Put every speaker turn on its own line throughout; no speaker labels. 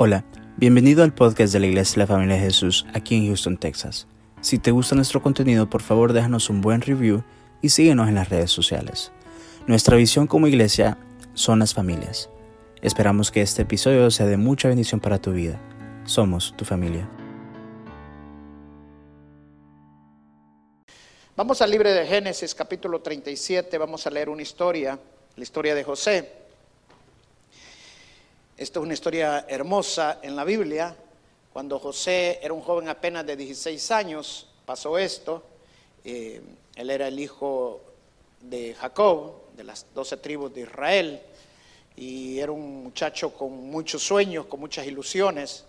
Hola, bienvenido al podcast de la Iglesia de la Familia de Jesús aquí en Houston, Texas. Si te gusta nuestro contenido, por favor déjanos un buen review y síguenos en las redes sociales. Nuestra visión como iglesia son las familias. Esperamos que este episodio sea de mucha bendición para tu vida. Somos tu familia.
Vamos al libro de Génesis capítulo 37, vamos a leer una historia, la historia de José. Esta es una historia hermosa en la Biblia. Cuando José era un joven apenas de 16 años, pasó esto. Eh, él era el hijo de Jacob, de las doce tribus de Israel, y era un muchacho con muchos sueños, con muchas ilusiones.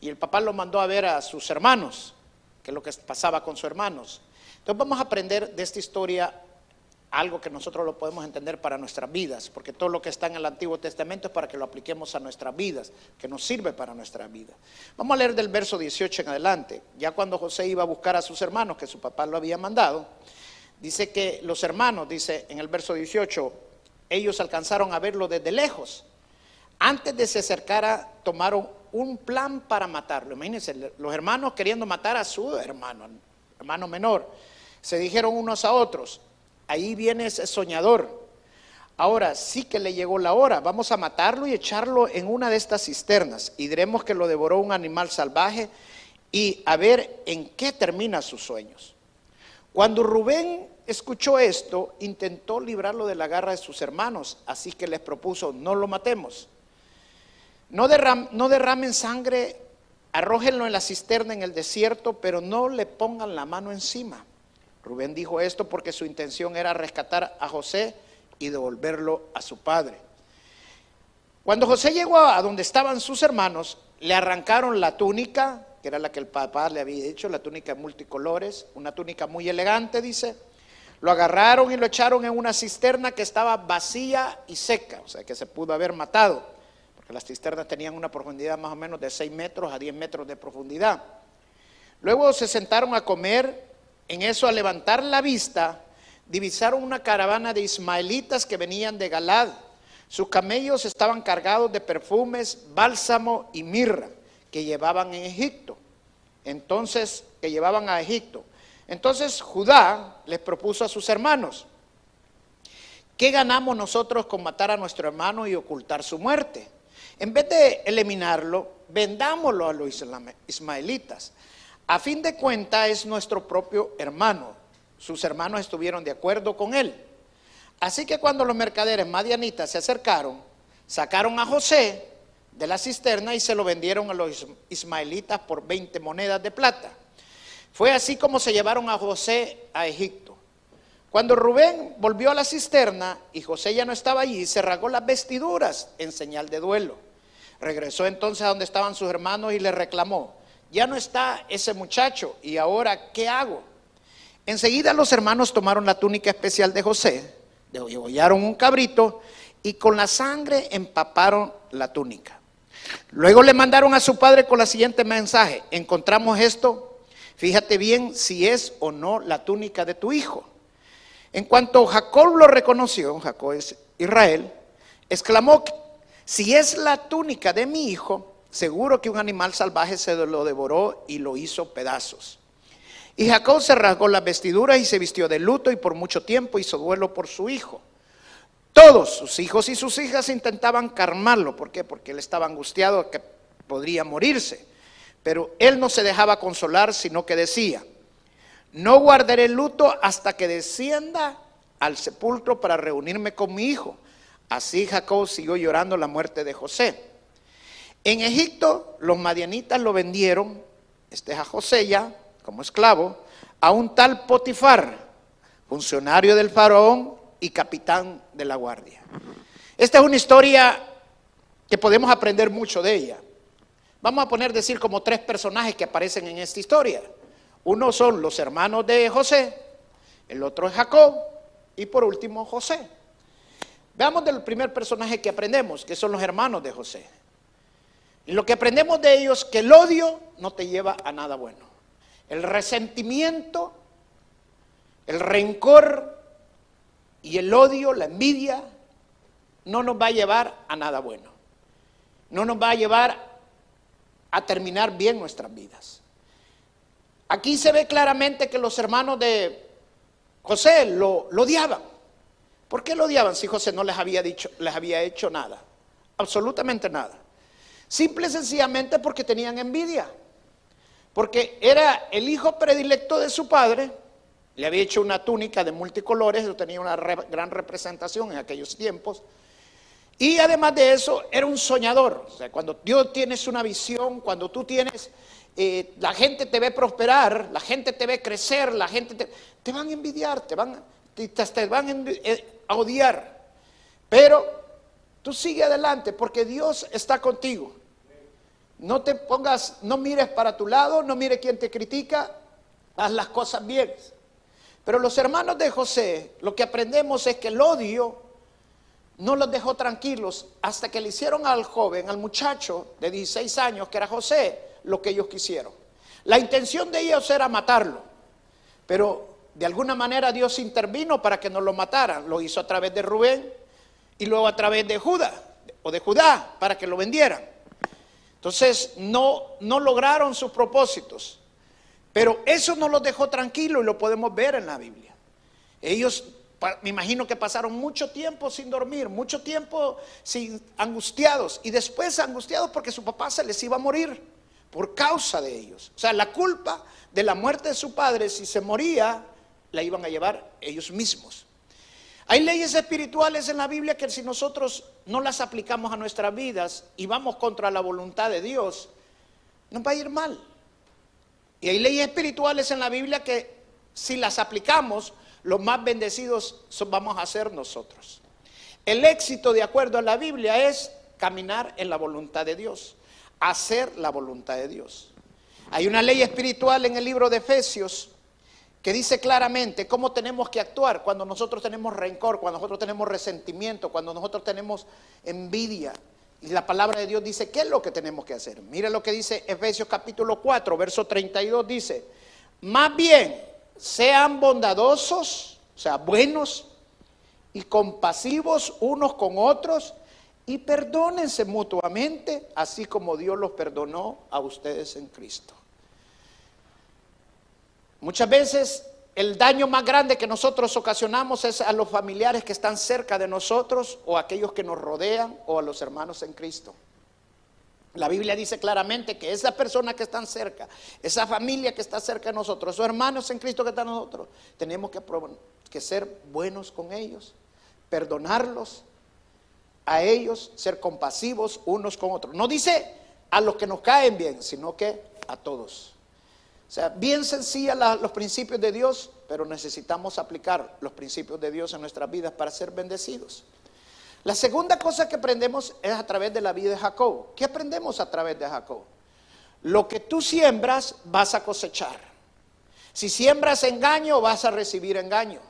Y el papá lo mandó a ver a sus hermanos, qué es lo que pasaba con sus hermanos. Entonces vamos a aprender de esta historia algo que nosotros lo podemos entender para nuestras vidas, porque todo lo que está en el Antiguo Testamento es para que lo apliquemos a nuestras vidas, que nos sirve para nuestra vida. Vamos a leer del verso 18 en adelante. Ya cuando José iba a buscar a sus hermanos, que su papá lo había mandado, dice que los hermanos, dice en el verso 18, ellos alcanzaron a verlo desde lejos. Antes de se acercara, tomaron un plan para matarlo. Imagínense, los hermanos queriendo matar a su hermano, hermano menor. Se dijeron unos a otros, ahí viene ese soñador. Ahora sí que le llegó la hora, vamos a matarlo y echarlo en una de estas cisternas y diremos que lo devoró un animal salvaje y a ver en qué termina sus sueños. Cuando Rubén escuchó esto, intentó librarlo de la garra de sus hermanos, así que les propuso, no lo matemos. No, derramen sangre, arrójenlo en la cisterna en el desierto, pero no le pongan la mano encima. Rubén dijo esto porque su intención era rescatar a José y devolverlo a su padre. Cuando José llegó a donde estaban sus hermanos, le arrancaron la túnica, que era la que el papá le había dicho, la túnica de multicolores, una túnica muy elegante, dice. Lo agarraron y lo echaron en una cisterna que estaba vacía y seca, o sea que se pudo haber matado, porque las cisternas tenían una profundidad más o menos de 6 metros a 10 metros de profundidad. Luego se sentaron a comer en eso, al levantar la vista, divisaron una caravana de ismaelitas que venían de Galad. Sus camellos estaban cargados de perfumes, bálsamo y mirra que llevaban en Egipto. Entonces, que llevaban a Egipto. Entonces Judá les propuso a sus hermanos, ¿qué ganamos nosotros con matar a nuestro hermano y ocultar su muerte? En vez de eliminarlo, vendámoslo a los ismaelitas. A fin de cuentas es nuestro propio hermano. Sus hermanos estuvieron de acuerdo con él. Así que cuando los mercaderes madianitas se acercaron, sacaron a José de la cisterna y se lo vendieron a los ismaelitas por 20 monedas de plata. Fue así como se llevaron a José a Egipto. Cuando Rubén volvió a la cisterna y José ya no estaba allí, se rasgó las vestiduras en señal de duelo. Regresó entonces a donde estaban sus hermanos y le reclamó, ya no está ese muchacho y ahora, ¿qué hago? Enseguida los hermanos tomaron la túnica especial de José, degollaron un cabrito y con la sangre empaparon la túnica. Luego le mandaron a su padre con la siguiente mensaje, encontramos esto, fíjate bien si es o no la túnica de tu hijo. En cuanto Jacob lo reconoció, Jacob es Israel, exclamó, si es la túnica de mi hijo, Seguro que un animal salvaje se lo devoró y lo hizo pedazos. Y Jacob se rasgó las vestiduras y se vistió de luto y por mucho tiempo hizo duelo por su hijo. Todos sus hijos y sus hijas intentaban calmarlo. ¿Por qué? Porque él estaba angustiado que podría morirse. Pero él no se dejaba consolar, sino que decía, no guardaré luto hasta que descienda al sepulcro para reunirme con mi hijo. Así Jacob siguió llorando la muerte de José. En Egipto los madianitas lo vendieron, este es a José ya, como esclavo, a un tal Potifar, funcionario del faraón y capitán de la guardia. Esta es una historia que podemos aprender mucho de ella. Vamos a poner decir como tres personajes que aparecen en esta historia. Uno son los hermanos de José, el otro es Jacob y por último José. Veamos del primer personaje que aprendemos, que son los hermanos de José. Y lo que aprendemos de ellos, que el odio no te lleva a nada bueno. El resentimiento, el rencor y el odio, la envidia, no nos va a llevar a nada bueno. No nos va a llevar a terminar bien nuestras vidas. Aquí se ve claramente que los hermanos de José lo, lo odiaban. ¿Por qué lo odiaban si José no les había dicho, les había hecho nada? Absolutamente nada. Simple y sencillamente porque tenían envidia. Porque era el hijo predilecto de su padre, le había hecho una túnica de multicolores, tenía una gran representación en aquellos tiempos. Y además de eso, era un soñador. O sea, cuando Dios tienes una visión, cuando tú tienes, eh, la gente te ve prosperar, la gente te ve crecer, la gente te, te van a envidiar, te van, te, van eh, a odiar. Pero tú sigue adelante porque Dios está contigo. No te pongas, no mires para tu lado, no mires quién te critica, haz las cosas bien. Pero los hermanos de José, lo que aprendemos es que el odio no los dejó tranquilos hasta que le hicieron al joven, al muchacho de 16 años, que era José, lo que ellos quisieron. La intención de ellos era matarlo, pero de alguna manera Dios intervino para que no lo mataran. Lo hizo a través de Rubén y luego a través de Judá o de Judá para que lo vendieran. Entonces no, no lograron sus propósitos. Pero eso no los dejó tranquilos y lo podemos ver en la Biblia. Ellos, me imagino que pasaron mucho tiempo sin dormir, mucho tiempo sin angustiados y después angustiados porque su papá se les iba a morir por causa de ellos. O sea, la culpa de la muerte de su padre, si se moría, la iban a llevar ellos mismos. Hay leyes espirituales en la Biblia que si nosotros no las aplicamos a nuestras vidas y vamos contra la voluntad de Dios, nos va a ir mal. Y hay leyes espirituales en la Biblia que si las aplicamos, los más bendecidos vamos a ser nosotros. El éxito, de acuerdo a la Biblia, es caminar en la voluntad de Dios, hacer la voluntad de Dios. Hay una ley espiritual en el libro de Efesios que dice claramente cómo tenemos que actuar cuando nosotros tenemos rencor, cuando nosotros tenemos resentimiento, cuando nosotros tenemos envidia. Y la palabra de Dios dice, ¿qué es lo que tenemos que hacer? Mira lo que dice Efesios capítulo 4, verso 32, dice, más bien sean bondadosos, o sea, buenos y compasivos unos con otros y perdónense mutuamente, así como Dios los perdonó a ustedes en Cristo. Muchas veces el daño más grande que nosotros ocasionamos es a los familiares que están cerca de nosotros o a aquellos que nos rodean o a los hermanos en Cristo. La Biblia dice claramente que esa persona que están cerca, esa familia que está cerca de nosotros, esos hermanos en Cristo que están nosotros, tenemos que, que ser buenos con ellos, perdonarlos a ellos, ser compasivos unos con otros. No dice a los que nos caen bien, sino que a todos. O sea, bien sencilla los principios de Dios, pero necesitamos aplicar los principios de Dios en nuestras vidas para ser bendecidos. La segunda cosa que aprendemos es a través de la vida de Jacob. ¿Qué aprendemos a través de Jacob? Lo que tú siembras vas a cosechar. Si siembras engaño, vas a recibir engaño.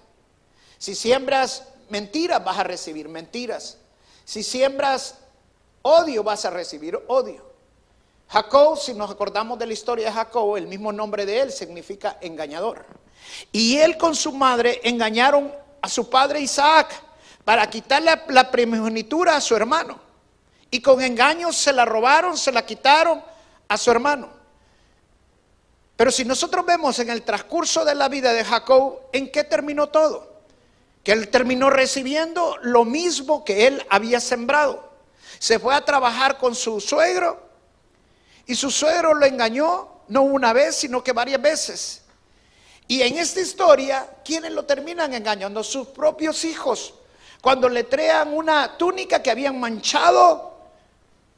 Si siembras mentiras, vas a recibir mentiras. Si siembras odio, vas a recibir odio. Jacob, si nos acordamos de la historia de Jacob, el mismo nombre de él significa engañador. Y él con su madre engañaron a su padre Isaac para quitarle la primogenitura a su hermano. Y con engaños se la robaron, se la quitaron a su hermano. Pero si nosotros vemos en el transcurso de la vida de Jacob, ¿en qué terminó todo? Que él terminó recibiendo lo mismo que él había sembrado. Se fue a trabajar con su suegro y su suegro lo engañó no una vez, sino que varias veces. Y en esta historia, ¿quiénes lo terminan engañando? Sus propios hijos. Cuando le traen una túnica que habían manchado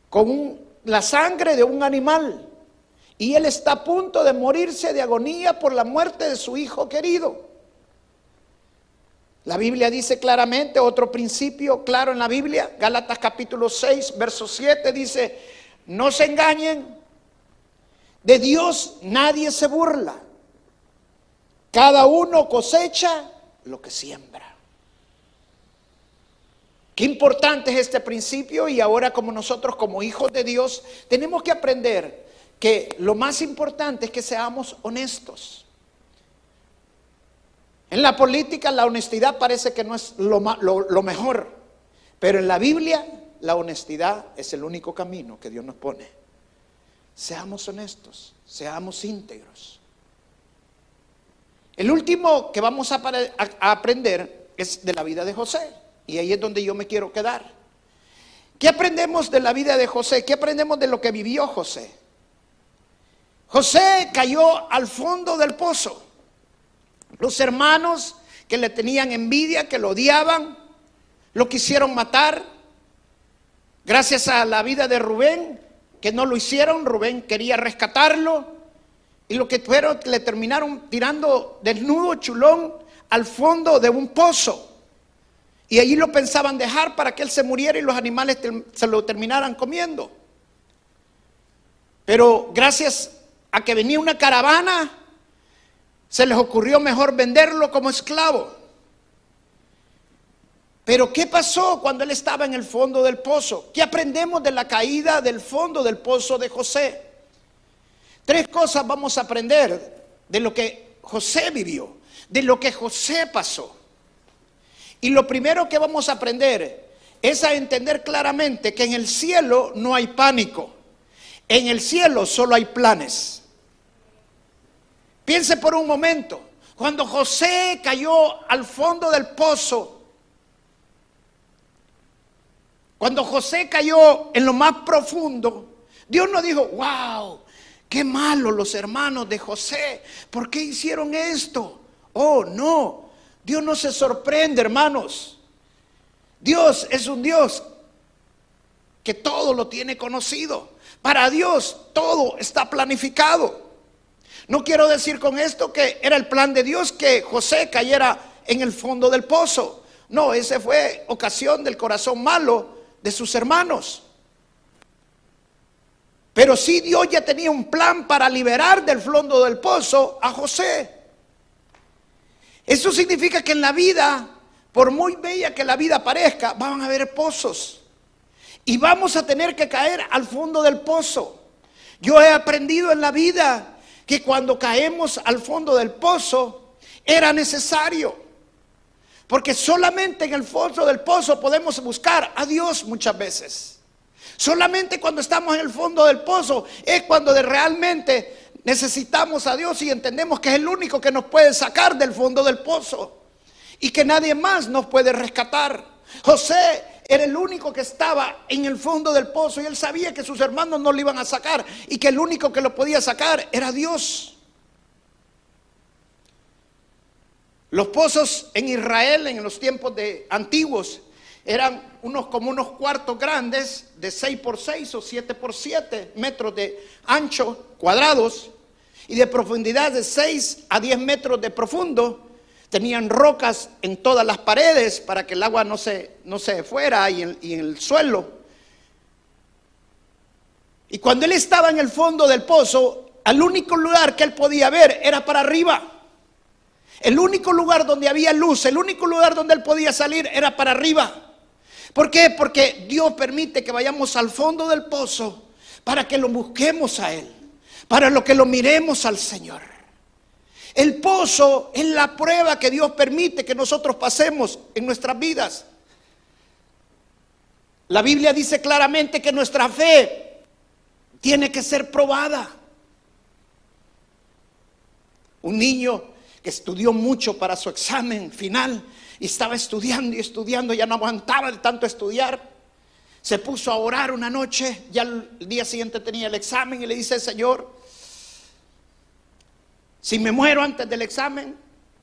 con la sangre de un animal. Y él está a punto de morirse de agonía por la muerte de su hijo querido. La Biblia dice claramente, otro principio claro en la Biblia, Gálatas capítulo 6, verso 7 dice, no se engañen, de Dios nadie se burla. Cada uno cosecha lo que siembra. Qué importante es este principio y ahora como nosotros como hijos de Dios tenemos que aprender que lo más importante es que seamos honestos. En la política la honestidad parece que no es lo, mejor, pero en la Biblia la honestidad es el único camino que Dios nos pone. Seamos honestos, seamos íntegros. El último que vamos a, aprender es de la vida de José. Y ahí es donde yo me quiero quedar. ¿Qué aprendemos de la vida de José? ¿Qué aprendemos de lo que vivió José? José cayó al fondo del pozo. Los hermanos que le tenían envidia, que lo odiaban, lo quisieron matar. Gracias a la vida de Rubén, que no lo hicieron, Rubén quería rescatarlo. Y lo que fueron, le terminaron tirando desnudo, chulón, al fondo de un pozo. Y allí lo pensaban dejar para que él se muriera y los animales se lo terminaran comiendo. Pero gracias a que venía una caravana, se les ocurrió mejor venderlo como esclavo. Pero ¿qué pasó cuando él estaba en el fondo del pozo? ¿Qué aprendemos de la caída del fondo del pozo de José? Tres cosas vamos a aprender de lo que José vivió, de lo que José pasó. Y lo primero que vamos a aprender es a entender claramente que en el cielo no hay pánico. En el cielo solo hay planes. Piense por un momento, cuando José cayó al fondo del pozo, cuando José cayó en lo más profundo, Dios no dijo, wow, qué malo los hermanos de José, ¿por qué hicieron esto? Oh, no, Dios no se sorprende, hermanos. Dios es un Dios que todo lo tiene conocido. Para Dios todo está planificado. No quiero decir con esto que era el plan de Dios que José cayera en el fondo del pozo. No, ese fue ocasión del corazón malo de sus hermanos. Pero sí Dios ya tenía un plan para liberar del fondo del pozo a José. Eso significa que en la vida, por muy bella que la vida parezca, van a haber pozos. Y vamos a tener que caer al fondo del pozo. Yo he aprendido en la vida que cuando caemos al fondo del pozo era necesario. Porque solamente en el fondo del pozo podemos buscar a Dios muchas veces. Solamente cuando estamos en el fondo del pozo es cuando realmente necesitamos a Dios y entendemos que es el único que nos puede sacar del fondo del pozo y que nadie más nos puede rescatar. José era el único que estaba en el fondo del pozo y él sabía que sus hermanos no lo iban a sacar y que el único que lo podía sacar era Dios. Los pozos en Israel en los tiempos de antiguos eran unos como unos cuartos grandes de 6 por 6 o 7 por 7 metros de ancho cuadrados y de profundidad de 6 a 10 metros de profundo. Tenían rocas en todas las paredes para que el agua no se, no se fuera y en, y en el suelo. Y cuando él estaba en el fondo del pozo, el único lugar que él podía ver era para arriba. El único lugar donde había luz, el único lugar donde él podía salir era para arriba. ¿Por qué? Porque Dios permite que vayamos al fondo del pozo para que lo busquemos a Él, para lo que lo miremos al Señor. El pozo es la prueba que Dios permite que nosotros pasemos en nuestras vidas. La Biblia dice claramente que nuestra fe tiene que ser probada. Un niño que estudió mucho para su examen final y estaba estudiando y estudiando, ya no aguantaba de tanto estudiar. Se puso a orar una noche, ya el día siguiente tenía el examen y le dice, Señor, si me muero antes del examen,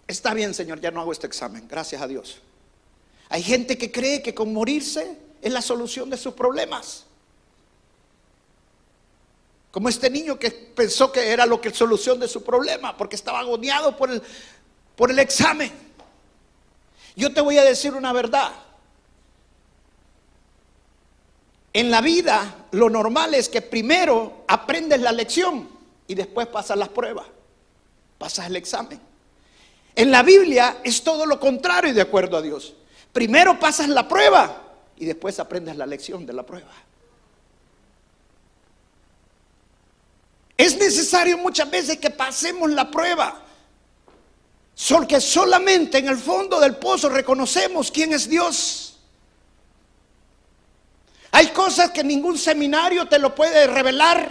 está bien, Señor, ya no hago este examen, gracias a Dios. Hay gente que cree que con morirse es la solución de sus problemas. Como este niño que pensó que era lo que solución de su problema, porque estaba agoneado por el, por el examen. Yo te voy a decir una verdad. En la vida lo normal es que primero aprendes la lección y después pasas las pruebas, pasas el examen. En la Biblia es todo lo contrario de acuerdo a Dios. Primero pasas la prueba y después aprendes la lección de la prueba. Es necesario muchas veces que pasemos la prueba que solamente en el fondo del pozo reconocemos quién es Dios. Hay cosas que ningún seminario te lo puede revelar.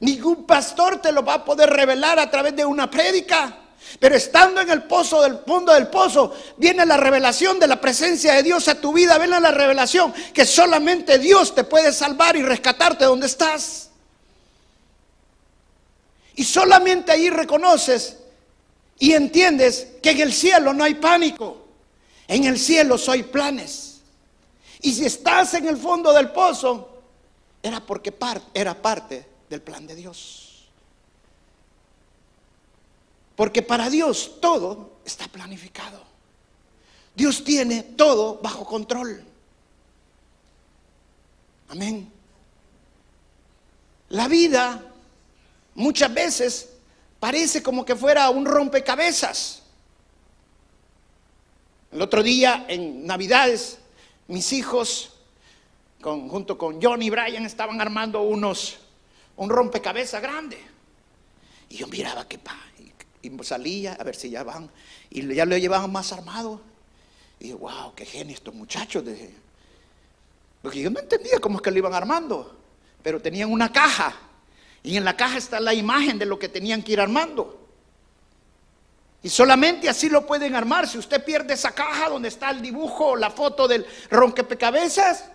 Ningún pastor te lo va a poder revelar a través de una prédica. Pero estando en el pozo del fondo del pozo, viene la revelación de la presencia de Dios a tu vida. Viene la revelación que solamente Dios te puede salvar y rescatarte donde estás. Y solamente ahí reconoces y entiendes que en el cielo no hay pánico. En el cielo soy planes. Y si estás en el fondo del pozo, era porque era parte del plan de Dios. Porque para Dios todo está planificado. Dios tiene todo bajo control. Amén. La vida muchas veces parece como que fuera un rompecabezas. El otro día en Navidades, mis hijos, junto con John y Brian, estaban armando unos, un rompecabezas grande. Y yo miraba que pa, y, salía a ver si ya van, y ya lo llevaban más armado. Y yo, wow, qué genio estos muchachos. De... Porque yo no entendía cómo es que lo iban armando, pero tenían una caja y en la caja está la imagen de lo que tenían que ir armando. Y solamente así lo pueden armar. Si usted pierde esa caja donde está el dibujo, la foto del ronquepecabezas,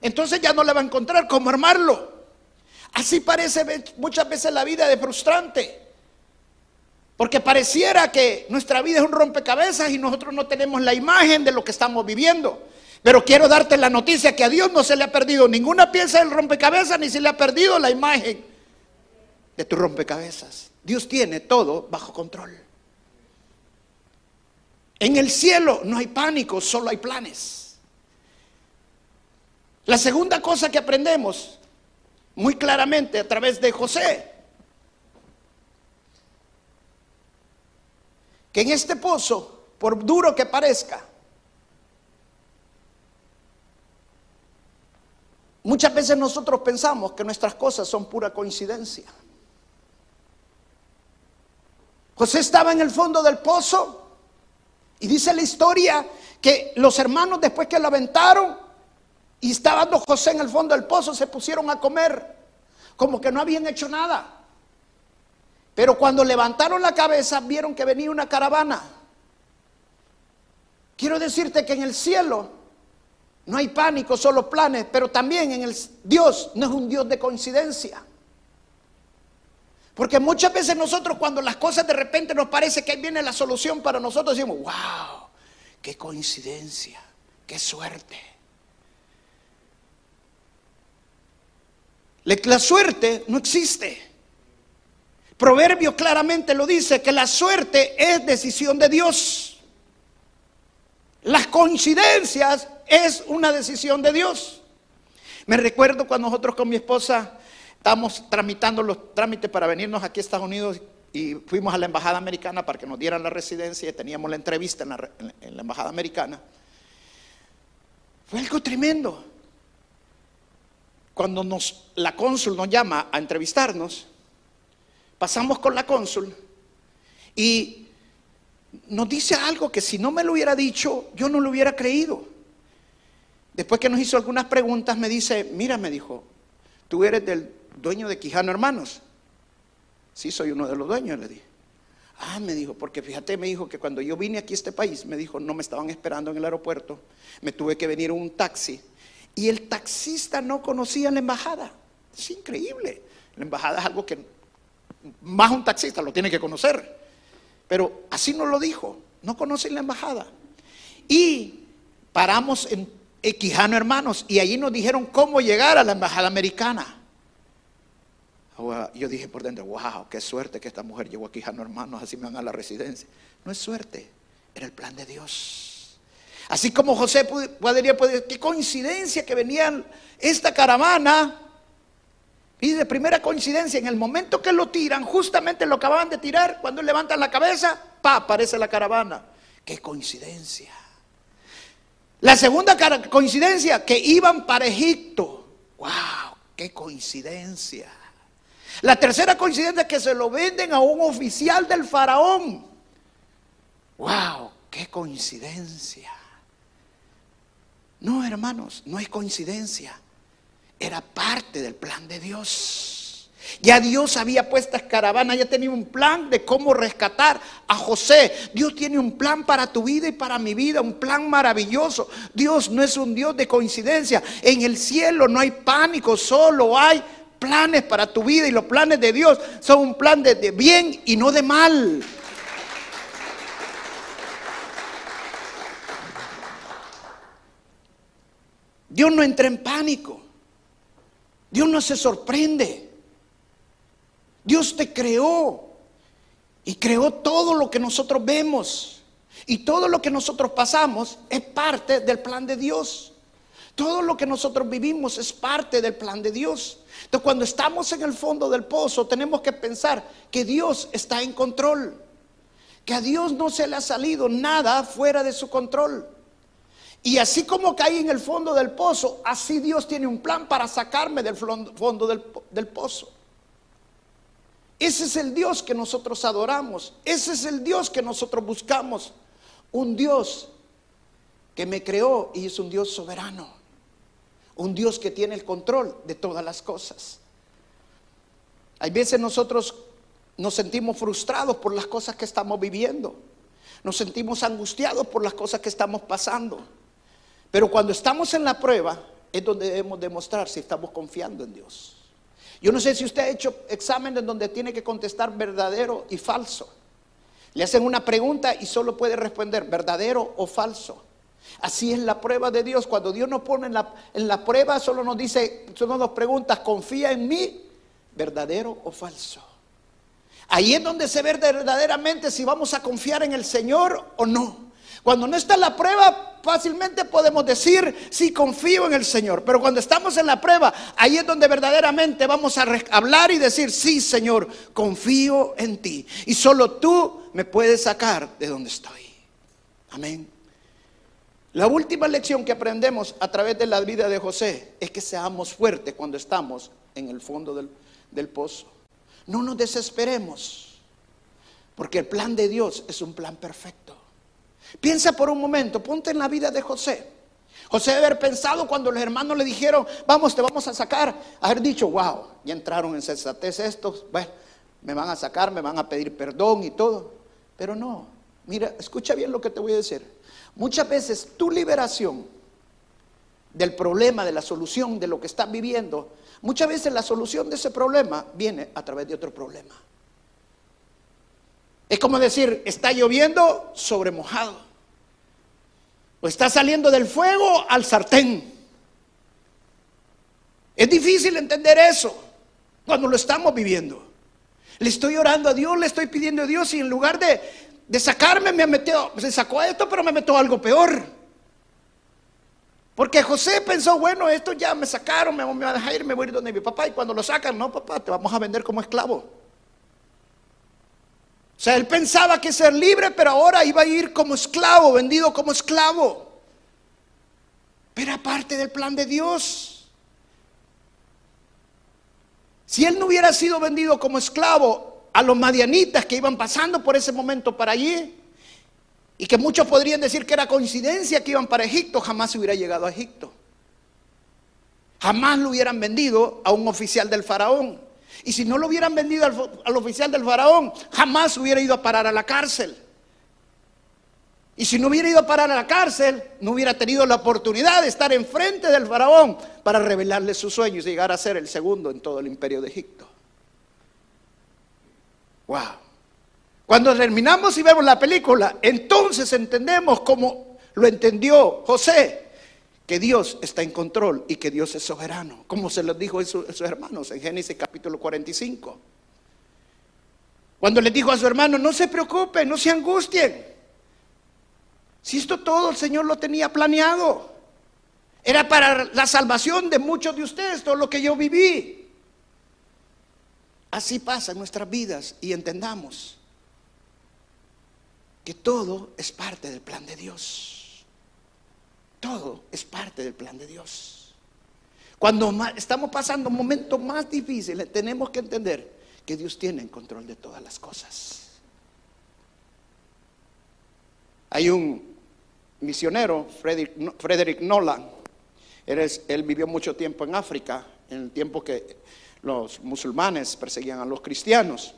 entonces ya no le va a encontrar cómo armarlo. Así parece muchas veces la vida de frustrante. Porque pareciera que nuestra vida es un rompecabezas y nosotros no tenemos la imagen de lo que estamos viviendo. Pero quiero darte la noticia que a Dios no se le ha perdido ninguna pieza del rompecabezas ni se le ha perdido la imagen de tu rompecabezas. Dios tiene todo bajo control. En el cielo no hay pánico, solo hay planes. La segunda cosa que aprendemos muy claramente a través de José, que en este pozo, por duro que parezca, muchas veces nosotros pensamos que nuestras cosas son pura coincidencia. José estaba en el fondo del pozo y dice la historia que los hermanos después que lo aventaron y estaba José en el fondo del pozo se pusieron a comer como que no habían hecho nada. Pero cuando levantaron la cabeza vieron que venía una caravana. Quiero decirte que en el cielo no hay pánico, solo planes, pero también en el Dios no es un Dios de coincidencia. Porque muchas veces nosotros cuando las cosas de repente nos parece que ahí viene la solución para nosotros, decimos, wow, qué coincidencia, qué suerte. La suerte no existe. Proverbio claramente lo dice, que la suerte es decisión de Dios. Las coincidencias es una decisión de Dios. Me recuerdo cuando nosotros con mi esposa Estamos tramitando los trámites para venirnos aquí a Estados Unidos y fuimos a la embajada americana para que nos dieran la residencia y teníamos la entrevista en la, embajada americana. Fue algo tremendo. Cuando nos, la cónsul nos llama a entrevistarnos, pasamos con la cónsul y nos dice algo que si no me lo hubiera dicho, yo no lo hubiera creído. Después que nos hizo algunas preguntas, me dice, mira, me dijo, tú eres del dueño de Quijano Hermanos. Sí, soy uno de los dueños, le dije. Ah, me dijo, porque fíjate, me dijo que cuando yo vine aquí a este país, me dijo, no me estaban esperando en el aeropuerto, me tuve que venir en un taxi. Y el taxista no conocía la embajada. Es increíble. La embajada es algo que más un taxista lo tiene que conocer. Pero así nos lo dijo, no conocen la embajada. Y paramos en Quijano Hermanos y allí nos dijeron cómo llegar a la embajada americana. Yo dije por dentro, wow, qué suerte que esta mujer llegó aquí, no hermanos, así me van a la residencia. No es suerte, era el plan de Dios. Así como José podría poder, qué coincidencia que venían esta caravana. Y de primera coincidencia, en el momento que lo tiran, justamente lo acababan de tirar, cuando levantan la cabeza, pa, aparece la caravana. Qué coincidencia. La segunda coincidencia, que iban para Egipto. Wow, qué coincidencia. La tercera coincidencia es que se lo venden a un oficial del faraón. ¡Wow! ¡Qué coincidencia! No, hermanos, no es coincidencia. Era parte del plan de Dios. Ya Dios había puesto caravana, ya tenía un plan de cómo rescatar a José. Dios tiene un plan para tu vida y para mi vida, un plan maravilloso. Dios no es un Dios de coincidencia. En el cielo no hay pánico, solo hay planes para tu vida y los planes de Dios son un plan de, bien y no de mal. Dios no entra en pánico. Dios no se sorprende. Dios te creó y creó todo lo que nosotros vemos. Y todo lo que nosotros pasamos es parte del plan de Dios. Todo lo que nosotros vivimos es parte del plan de Dios. Entonces cuando estamos en el fondo del pozo tenemos que pensar que Dios está en control. Que a Dios no se le ha salido nada fuera de su control. Y así como caí en el fondo del pozo, así Dios tiene un plan para sacarme del fondo del, pozo. Ese es el Dios que nosotros adoramos. Ese es el Dios que nosotros buscamos. Un Dios que me creó y es un Dios soberano. Un Dios que tiene el control de todas las cosas. Hay veces nosotros nos sentimos frustrados por las cosas que estamos viviendo. Nos sentimos angustiados por las cosas que estamos pasando. Pero cuando estamos en la prueba es donde debemos demostrar si estamos confiando en Dios. Yo no sé si usted ha hecho examen en donde tiene que contestar verdadero y falso. Le hacen una pregunta y solo puede responder verdadero o falso. Así es la prueba de Dios. Cuando Dios nos pone en la, en la prueba, solo nos dice, solo nos pregunta, ¿confía en mí? ¿Verdadero o falso? Ahí es donde se ve verdaderamente si vamos a confiar en el Señor o no. Cuando no está la prueba, fácilmente podemos decir, sí, confío en el Señor. Pero cuando estamos en la prueba, ahí es donde verdaderamente vamos a hablar y decir, sí, Señor, confío en ti. Y solo tú me puedes sacar de donde estoy. Amén. La última lección que aprendemos a través de la vida de José es que seamos fuertes cuando estamos en el fondo del, pozo. No nos desesperemos, porque el plan de Dios es un plan perfecto. Piensa por un momento, ponte en la vida de José. José debe haber pensado cuando los hermanos le dijeron, vamos, te vamos a sacar, haber dicho, wow, ya entraron en sensatez estos, bueno, me van a sacar, me van a pedir perdón y todo. Pero no, mira, escucha bien lo que te voy a decir. Muchas veces tu liberación del problema, de la solución, de lo que estás viviendo, muchas veces la solución de ese problema viene a través de otro problema. Es como decir, está lloviendo sobre mojado. O está saliendo del fuego al sartén. Es difícil entender eso cuando lo estamos viviendo. Le estoy orando a Dios, le estoy pidiendo a Dios y en lugar de, de sacarme me metió, se sacó esto, pero me metió algo peor. Porque José pensó, bueno, esto ya me sacaron, me, me va a dejar ir, me voy a ir donde mi papá. Y cuando lo sacan, no, papá, te vamos a vender como esclavo. O sea, él pensaba que ser libre, pero ahora iba a ir como esclavo, vendido como esclavo. Pero aparte del plan de Dios. Si él no hubiera sido vendido como esclavo a los madianitas que iban pasando por ese momento para allí, y que muchos podrían decir que era coincidencia que iban para Egipto, jamás hubiera llegado a Egipto. Jamás lo hubieran vendido a un oficial del faraón. Y si no lo hubieran vendido al, oficial del faraón, jamás hubiera ido a parar a la cárcel. Y si no hubiera ido a parar a la cárcel, no hubiera tenido la oportunidad de estar enfrente del faraón para revelarle sus sueños y llegar a ser el segundo en todo el imperio de Egipto. Wow. Cuando terminamos y vemos la película, entonces entendemos cómo lo entendió José que Dios está en control y que Dios es soberano, como se lo dijo a sus, hermanos en Génesis capítulo 45. Cuando le dijo a su hermano, no se preocupen, no se angustien. Si esto todo el Señor lo tenía planeado, era para la salvación de muchos de ustedes, todo lo que yo viví. Así pasa en nuestras vidas y entendamos que todo es parte del plan de Dios. Todo es parte del plan de Dios. Cuando estamos pasando momentos más difíciles, tenemos que entender que Dios tiene en control de todas las cosas. Hay un misionero, Frederick Nolan, él, vivió mucho tiempo en África, en el tiempo que los musulmanes perseguían a los cristianos.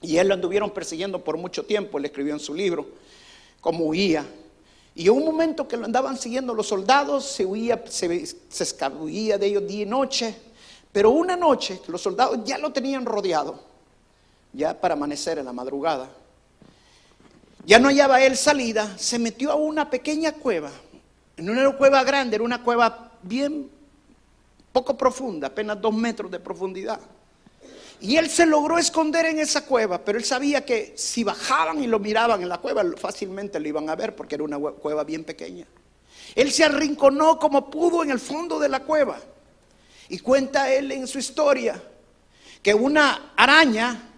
Y él lo anduvieron persiguiendo por mucho tiempo, él escribió en su libro cómo huía. Y en un momento que lo andaban siguiendo los soldados, se huía, se, se escabullía de ellos día y noche. Pero una noche los soldados ya lo tenían rodeado, ya para amanecer en la madrugada. Ya no hallaba él salida, se metió a una pequeña cueva, en una cueva grande, era una cueva bien poco profunda, apenas dos metros de profundidad. Y él se logró esconder en esa cueva, pero él sabía que si bajaban y lo miraban en la cueva, fácilmente lo iban a ver porque era una cueva bien pequeña. Él se arrinconó como pudo en el fondo de la cueva. Y cuenta él en su historia que una araña,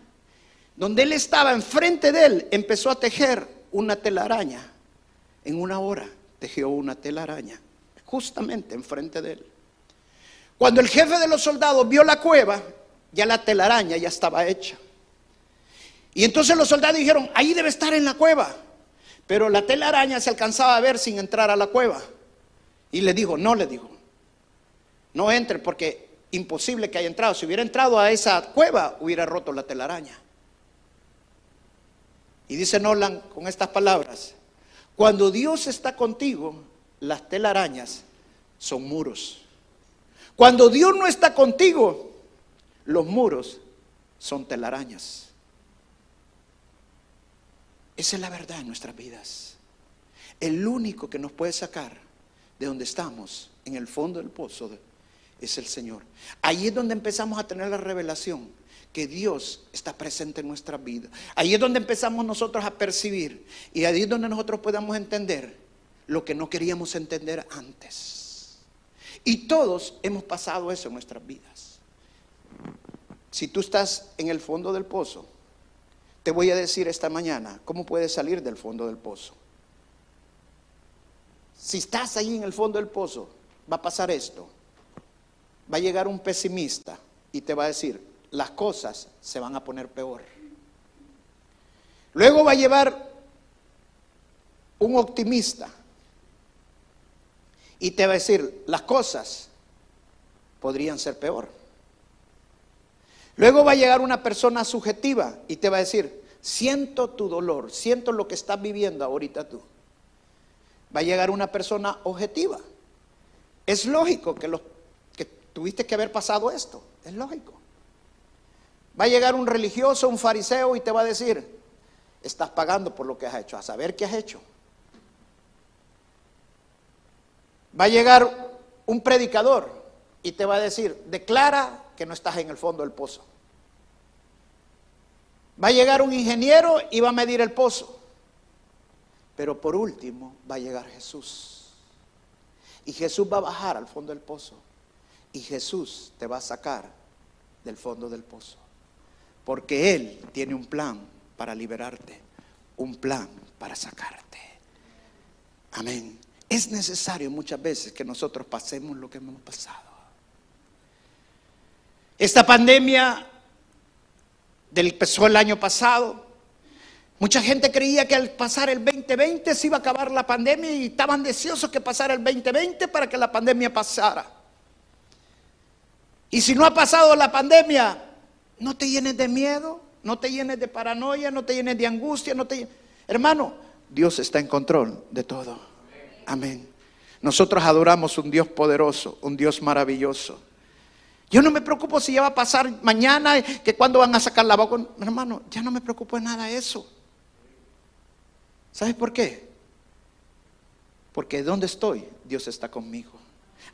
donde él estaba enfrente de él, empezó a tejer una telaraña. En una hora tejió una telaraña, justamente enfrente de él. Cuando el jefe de los soldados vio la cueva, ya la telaraña ya estaba hecha. Y entonces los soldados dijeron, ahí debe estar en la cueva. Pero la telaraña se alcanzaba a ver sin entrar a la cueva. Y le dijo, no le dijo, no entre porque imposible que haya entrado. Si hubiera entrado a esa cueva, hubiera roto la telaraña. Y dice Nolan con estas palabras, cuando Dios está contigo, las telarañas son muros. Cuando Dios no está contigo, los muros son telarañas. Esa es la verdad en nuestras vidas. El único que nos puede sacar de donde estamos, en el fondo del pozo, es el Señor. Ahí es donde empezamos a tener la revelación que Dios está presente en nuestra vida. Ahí es donde empezamos nosotros a percibir y ahí es donde nosotros podamos entender lo que no queríamos entender antes. Y todos hemos pasado eso en nuestras vidas. Si tú estás en el fondo del pozo, te voy a decir esta mañana cómo puedes salir del fondo del pozo. Si estás ahí en el fondo del pozo, va a pasar esto. Va a llegar un pesimista y te va a decir, las cosas se van a poner peor. Luego va a llevar un optimista y te va a decir, las cosas podrían ser peor. Luego va a llegar una persona subjetiva y te va a decir, siento tu dolor, siento lo que estás viviendo ahorita tú. Va a llegar una persona objetiva. Es lógico que, lo, que tuviste que haber pasado esto, es lógico. Va a llegar un religioso, un fariseo y te va a decir, estás pagando por lo que has hecho, a saber qué has hecho. Va a llegar un predicador y te va a decir, declara que no estás en el fondo del pozo. Va a llegar un ingeniero y va a medir el pozo. Pero por último va a llegar Jesús. Y Jesús va a bajar al fondo del pozo. Y Jesús te va a sacar del fondo del pozo. Porque Él tiene un plan para liberarte. Un plan para sacarte. Amén. Es necesario muchas veces que nosotros pasemos lo que hemos pasado. Esta pandemia del empezó el año pasado, mucha gente creía que al pasar el 2020 se iba a acabar la pandemia y estaban deseosos que pasara el 2020 para que la pandemia pasara. Y si no ha pasado la pandemia, no te llenes de miedo, no te llenes de paranoia, no te llenes de angustia, no te Hermano, Dios está en control de todo. Amén. Nosotros adoramos un Dios poderoso, un Dios maravilloso. Yo no me preocupo si ya va a pasar mañana, que cuando van a sacar la vacuna. Hermano, ya no me preocupo de nada de eso. ¿Sabes por qué? Porque donde estoy, Dios está conmigo.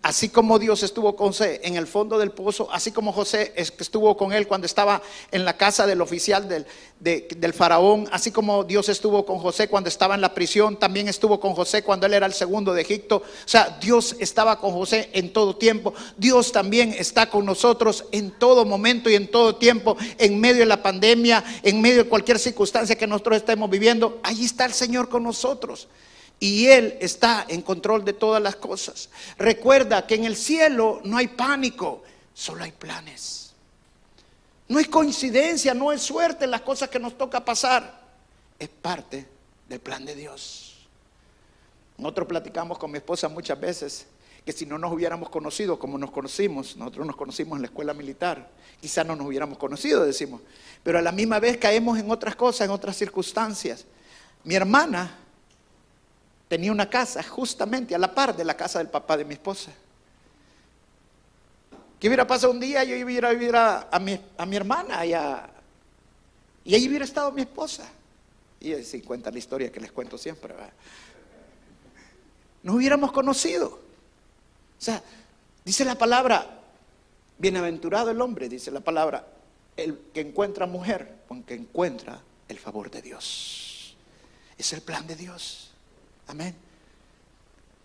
Así como Dios estuvo con José en el fondo del pozo, así como José estuvo con él cuando estaba en la casa del oficial del, del, faraón, así como Dios estuvo con José cuando estaba en la prisión, también estuvo con José cuando él era el segundo de Egipto. O sea, Dios estaba con José en todo tiempo. Dios también está con nosotros en todo momento y en todo tiempo, en medio de la pandemia, en medio de cualquier circunstancia que nosotros estemos viviendo. Ahí está el Señor con nosotros y Él está en control de todas las cosas. Recuerda que en el cielo no hay pánico, solo hay planes. No es coincidencia, no es suerte las cosas que nos toca pasar. Es parte del plan de Dios. Nosotros platicamos con mi esposa muchas veces que si no nos hubiéramos conocido como nos conocimos, nosotros nos conocimos en la escuela militar, quizás no nos hubiéramos conocido, decimos, pero a la misma vez caemos en otras cosas, en otras circunstancias. Mi hermana tenía una casa justamente a la par de la casa del papá de mi esposa. ¿Qué hubiera pasado un día? Yo iba a vivir a, mi, a mi, hermana y, y ahí hubiera estado mi esposa. Y si cuenta la historia que les cuento siempre. ¿verdad? Nos hubiéramos conocido. O sea, dice la palabra, bienaventurado el hombre, dice la palabra, el que encuentra mujer, aunque encuentra el favor de Dios. Es el plan de Dios. Amén.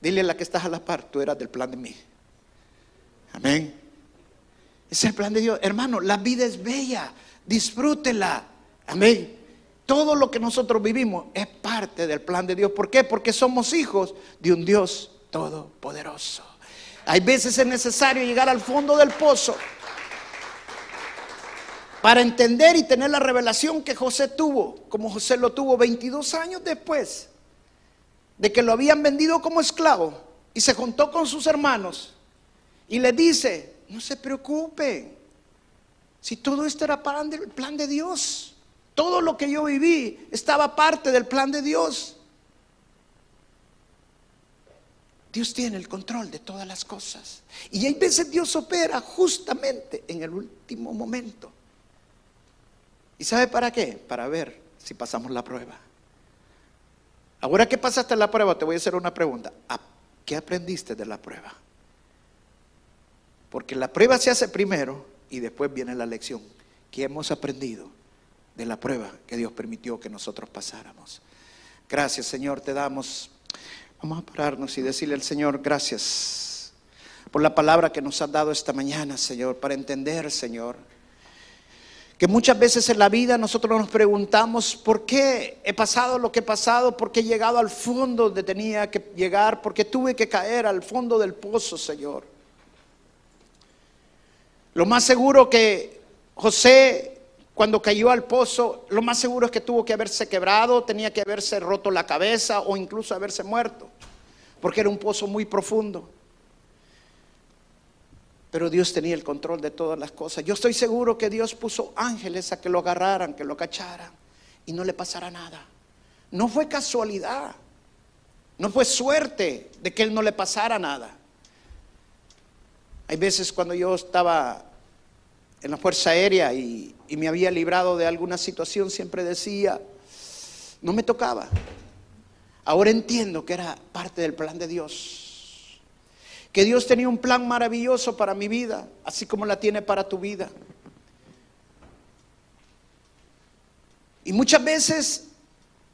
Dile a la que estás a la par, tú eras del plan de mí. Amén. Es el plan de Dios. Hermano, la vida es bella. Disfrútela. Amén. Todo lo que nosotros vivimos es parte del plan de Dios. ¿Por qué? Porque somos hijos de un Dios todopoderoso. Hay veces es necesario llegar al fondo del pozo para entender y tener la revelación que José tuvo, como José lo tuvo 22 años después de que lo habían vendido como esclavo y se juntó con sus hermanos y le dice, no se preocupen, si todo esto era para el plan de Dios, todo lo que yo viví estaba parte del plan de Dios. Dios tiene el control de todas las cosas. Y hay veces Dios opera justamente en el último momento. ¿Y sabe para qué? Para ver si pasamos la prueba. Ahora que pasaste la prueba, te voy a hacer una pregunta. ¿Qué aprendiste de la prueba? Porque la prueba se hace primero y después viene la lección. ¿Qué hemos aprendido de la prueba que Dios permitió que nosotros pasáramos? Gracias, Señor, te damos. Vamos a pararnos y decirle al Señor, gracias por la palabra que nos has dado esta mañana, Señor, para entender, Señor que muchas veces en la vida nosotros nos preguntamos, ¿por qué he pasado lo que he pasado? ¿Por qué he llegado al fondo donde tenía que llegar? ¿Por qué tuve que caer al fondo del pozo, Señor? Lo más seguro que José, cuando cayó al pozo, lo más seguro es que tuvo que haberse quebrado, tenía que haberse roto la cabeza o incluso haberse muerto, porque era un pozo muy profundo. Pero Dios tenía el control de todas las cosas. Yo estoy seguro que Dios puso ángeles a que lo agarraran, que lo cacharan y no le pasara nada. No fue casualidad. No fue suerte de que él no le pasara nada. Hay veces cuando yo estaba en la Fuerza Aérea y, y, me había librado de alguna situación, siempre decía, no me tocaba. Ahora entiendo que era parte del plan de Dios que Dios tenía un plan maravilloso para mi vida, así como la tiene para tu vida. Y muchas veces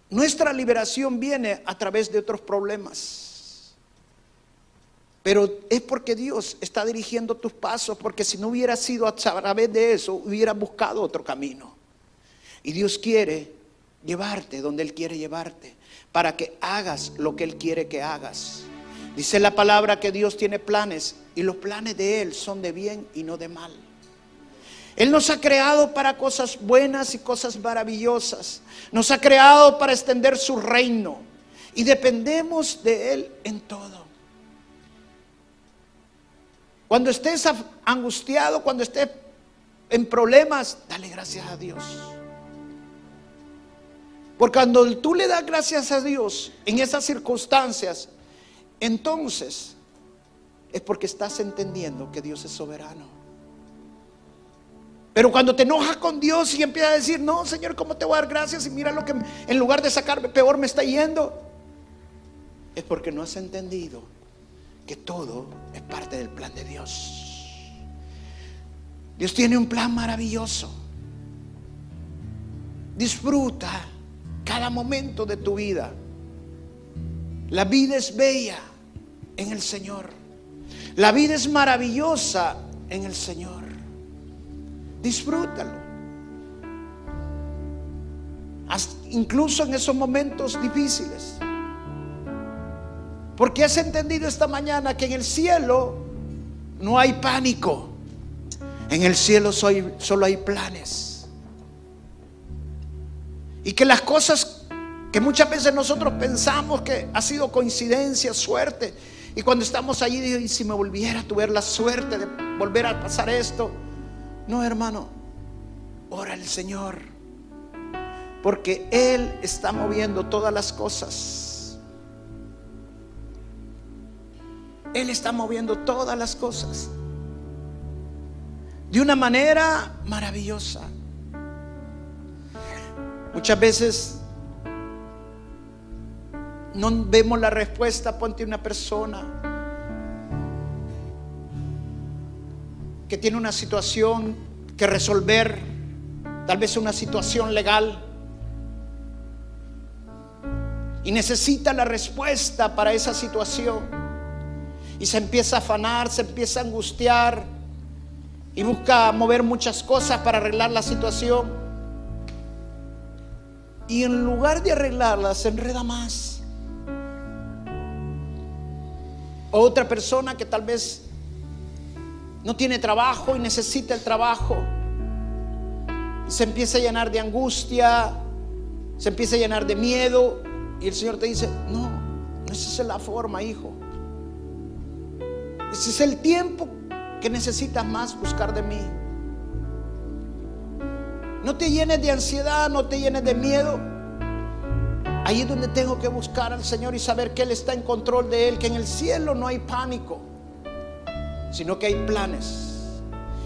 nuestra liberación viene a través de otros problemas. Pero es porque Dios está dirigiendo tus pasos, porque si no hubiera sido a través de eso, hubiera buscado otro camino. Y Dios quiere llevarte donde Él quiere llevarte, para que hagas lo que Él quiere que hagas. Dice la palabra que Dios tiene planes y los planes de Él son de bien y no de mal. Él nos ha creado para cosas buenas y cosas maravillosas. Nos ha creado para extender su reino y dependemos de Él en todo. Cuando estés angustiado, cuando estés en problemas, dale gracias a Dios. Porque cuando tú le das gracias a Dios en esas circunstancias, entonces es porque estás entendiendo que Dios es soberano. Pero cuando te enojas con Dios y empiezas a decir, no, Señor, ¿cómo te voy a dar gracias? Y mira lo que en lugar de sacarme peor me está yendo. Es porque no has entendido que todo es parte del plan de Dios. Dios tiene un plan maravilloso. Disfruta cada momento de tu vida. La vida es bella en el Señor. La vida es maravillosa en el Señor. Disfrútalo. incluso en esos momentos difíciles. Porque has entendido esta mañana que en el cielo no hay pánico. En el cielo solo hay planes. Y que las cosas que muchas veces nosotros pensamos que ha sido coincidencia, suerte, Y cuando estamos allí, digo, y si me volviera a tuviera la suerte de volver a pasar esto. No, hermano, ora al Señor. Porque Él está moviendo todas las cosas. Él está moviendo todas las cosas. De una manera maravillosa. Muchas veces no vemos la respuesta ponte una persona que tiene una situación que resolver, tal vez una situación legal, y necesita la respuesta para esa situación. Y se empieza a afanar, se empieza a angustiar y busca mover muchas cosas para arreglar la situación. Y en lugar de arreglarla, se enreda más. Otra persona que tal vez no tiene trabajo y necesita el trabajo. Se empieza a llenar de angustia, se empieza a llenar de miedo. Y el Señor te dice, no, no esa es la forma, hijo. Ese es el tiempo que necesitas más buscar de mí. No te llenes de ansiedad, no te llenes de miedo. Ahí es donde tengo que buscar al Señor y saber que Él está en control de Él, que en el cielo no hay pánico, sino que hay planes.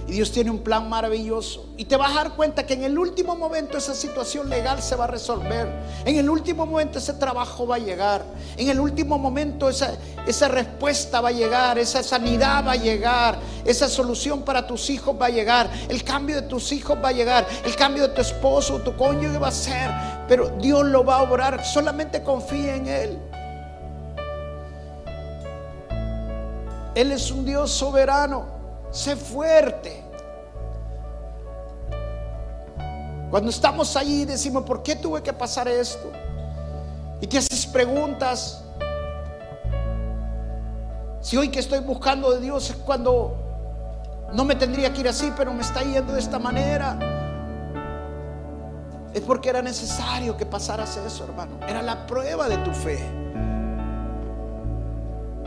Y Dios tiene un plan maravilloso. Y te vas a dar cuenta que en el último momento esa situación legal se va a resolver. En el último momento ese trabajo va a llegar. En el último momento esa, esa respuesta va a llegar. Esa sanidad va a llegar. Esa solución para tus hijos va a llegar. El cambio de tus hijos va a llegar. El cambio de tu esposo tu cónyuge va a ser. Pero Dios lo va a obrar. Solamente confía en Él. Él es un Dios soberano. Sé fuerte. Cuando estamos ahí decimos, ¿por qué tuve que pasar esto? Y te haces preguntas. Si hoy que estoy buscando de Dios es cuando no me tendría que ir así, pero me está yendo de esta manera. Es porque era necesario que pasaras eso, hermano. Era la prueba de tu fe.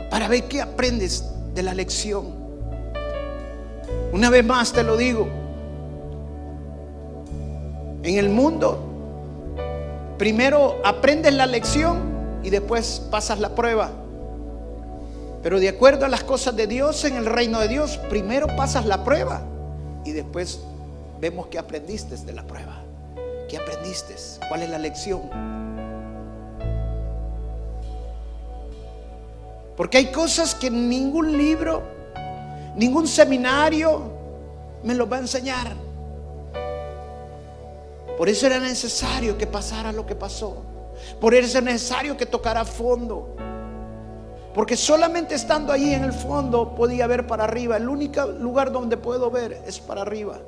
Para ver qué aprendes de la lección. Una vez más te lo digo. En el mundo, primero aprendes la lección y después pasas la prueba. Pero de acuerdo a las cosas de Dios, en el reino de Dios, primero pasas la prueba y después vemos que aprendiste de la prueba. ¿Qué aprendiste? ¿Cuál es la lección? Porque hay cosas que ningún libro Ningún seminario me lo va a enseñar. Por eso era necesario que pasara lo que pasó. Por eso era necesario que tocara fondo. Porque solamente estando ahí en el fondo podía ver para arriba. El único lugar donde puedo ver es para arriba.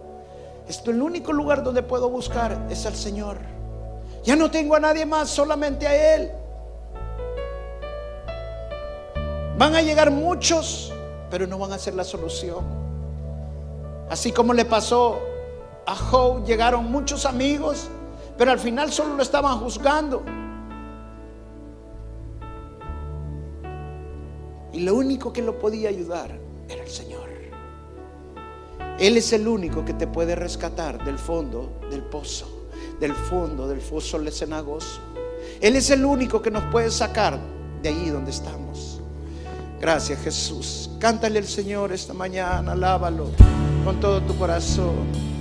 Esto, el único lugar donde puedo buscar es al Señor. Ya no tengo a nadie más, solamente a Él. Van a llegar muchos pero no van a ser la solución. Así como le pasó a Job, llegaron muchos amigos, pero al final solo lo estaban juzgando. Y lo único que lo podía ayudar era el Señor. Él es el único que te puede rescatar del fondo del pozo, del fondo del foso cenagoso. Él es el único que nos puede sacar de ahí donde estamos. Gracias Jesús. Cántale al Señor esta mañana, alábalo con todo tu corazón.